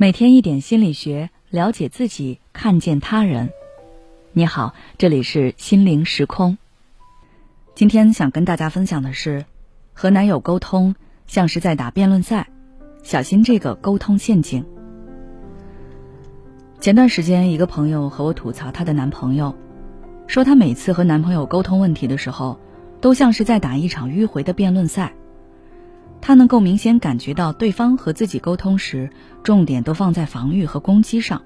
每天一点心理学，了解自己，看见他人。你好，这里是心灵时空。今天想跟大家分享的是，和男友沟通像是在打辩论赛，小心这个沟通陷阱。前段时间，一个朋友和我吐槽她的男朋友，说她每次和男朋友沟通问题的时候，都像是在打一场迂回的辩论赛。他能够明显感觉到对方和自己沟通时，重点都放在防御和攻击上，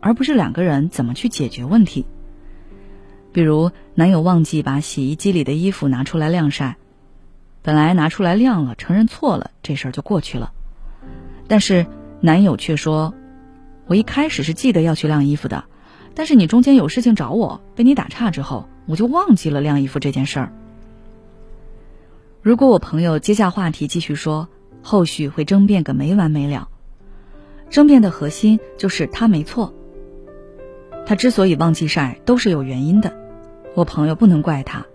而不是两个人怎么去解决问题。比如，男友忘记把洗衣机里的衣服拿出来晾晒，本来拿出来晾了，承认错了，这事儿就过去了。但是男友却说：“我一开始是记得要去晾衣服的，但是你中间有事情找我，被你打岔之后，我就忘记了晾衣服这件事儿。”如果我朋友接下话题继续说，后续会争辩个没完没了。争辩的核心就是他没错。他之所以忘记晒，都是有原因的。我朋友不能怪他，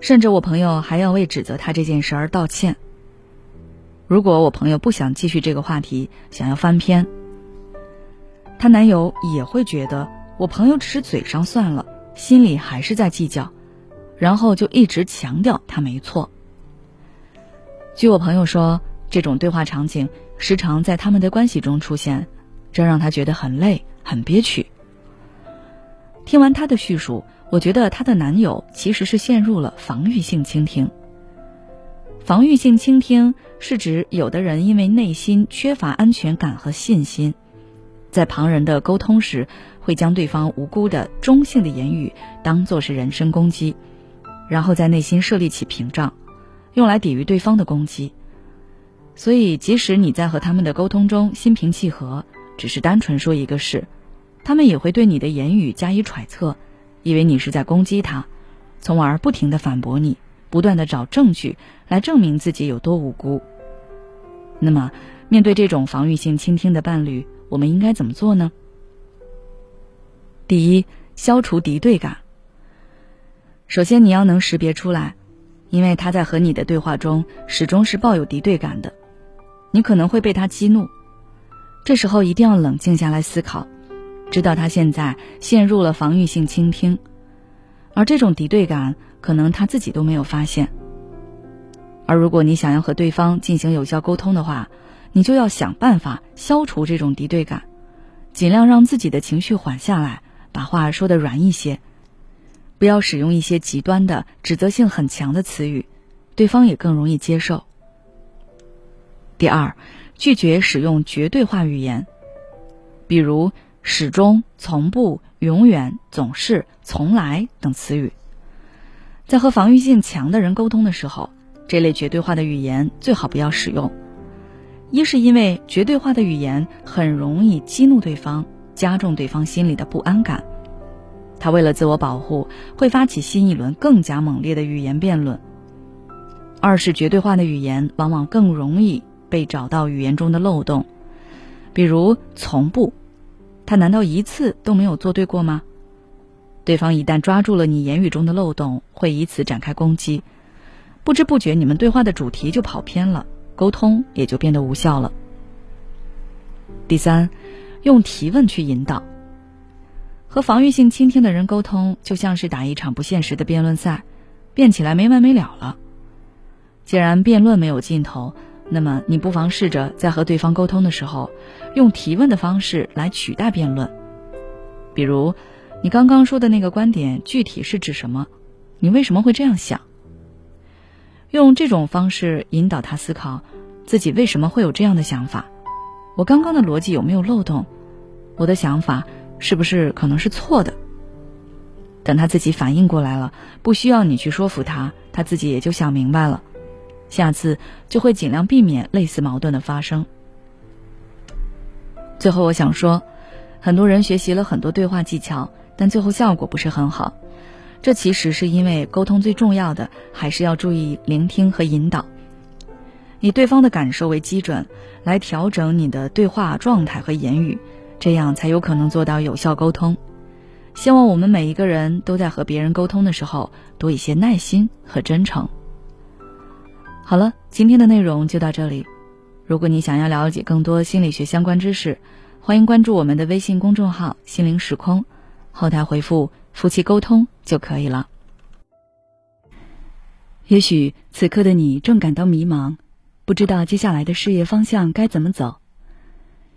甚至我朋友还要为指责他这件事而道歉。如果我朋友不想继续这个话题，想要翻篇，她男友也会觉得我朋友只是嘴上算了，心里还是在计较，然后就一直强调他没错。据我朋友说，这种对话场景时常在他们的关系中出现，这让他觉得很累、很憋屈。听完他的叙述，我觉得她的男友其实是陷入了防御性倾听。防御性倾听是指有的人因为内心缺乏安全感和信心，在旁人的沟通时，会将对方无辜的中性的言语当作是人身攻击，然后在内心设立起屏障。用来抵御对方的攻击，所以即使你在和他们的沟通中心平气和，只是单纯说一个事，他们也会对你的言语加以揣测，以为你是在攻击他，从而不停的反驳你，不断的找证据来证明自己有多无辜。那么，面对这种防御性倾听的伴侣，我们应该怎么做呢？第一，消除敌对感。首先，你要能识别出来。因为他在和你的对话中始终是抱有敌对感的，你可能会被他激怒。这时候一定要冷静下来思考，知道他现在陷入了防御性倾听，而这种敌对感可能他自己都没有发现。而如果你想要和对方进行有效沟通的话，你就要想办法消除这种敌对感，尽量让自己的情绪缓下来，把话说的软一些。不要使用一些极端的、指责性很强的词语，对方也更容易接受。第二，拒绝使用绝对化语言，比如“始终”“从不”“永远”“总是”“从来”等词语。在和防御性强的人沟通的时候，这类绝对化的语言最好不要使用。一是因为绝对化的语言很容易激怒对方，加重对方心里的不安感。他为了自我保护，会发起新一轮更加猛烈的语言辩论。二是绝对化的语言往往更容易被找到语言中的漏洞，比如从不，他难道一次都没有做对过吗？对方一旦抓住了你言语中的漏洞，会以此展开攻击，不知不觉你们对话的主题就跑偏了，沟通也就变得无效了。第三，用提问去引导。和防御性倾听的人沟通，就像是打一场不现实的辩论赛，辩起来没完没了了。既然辩论没有尽头，那么你不妨试着在和对方沟通的时候，用提问的方式来取代辩论。比如，你刚刚说的那个观点具体是指什么？你为什么会这样想？用这种方式引导他思考，自己为什么会有这样的想法？我刚刚的逻辑有没有漏洞？我的想法。是不是可能是错的？等他自己反应过来了，不需要你去说服他，他自己也就想明白了。下次就会尽量避免类似矛盾的发生。最后，我想说，很多人学习了很多对话技巧，但最后效果不是很好。这其实是因为沟通最重要的还是要注意聆听和引导，以对方的感受为基准，来调整你的对话状态和言语。这样才有可能做到有效沟通。希望我们每一个人都在和别人沟通的时候多一些耐心和真诚。好了，今天的内容就到这里。如果你想要了解更多心理学相关知识，欢迎关注我们的微信公众号“心灵时空”，后台回复“夫妻沟通”就可以了。也许此刻的你正感到迷茫，不知道接下来的事业方向该怎么走；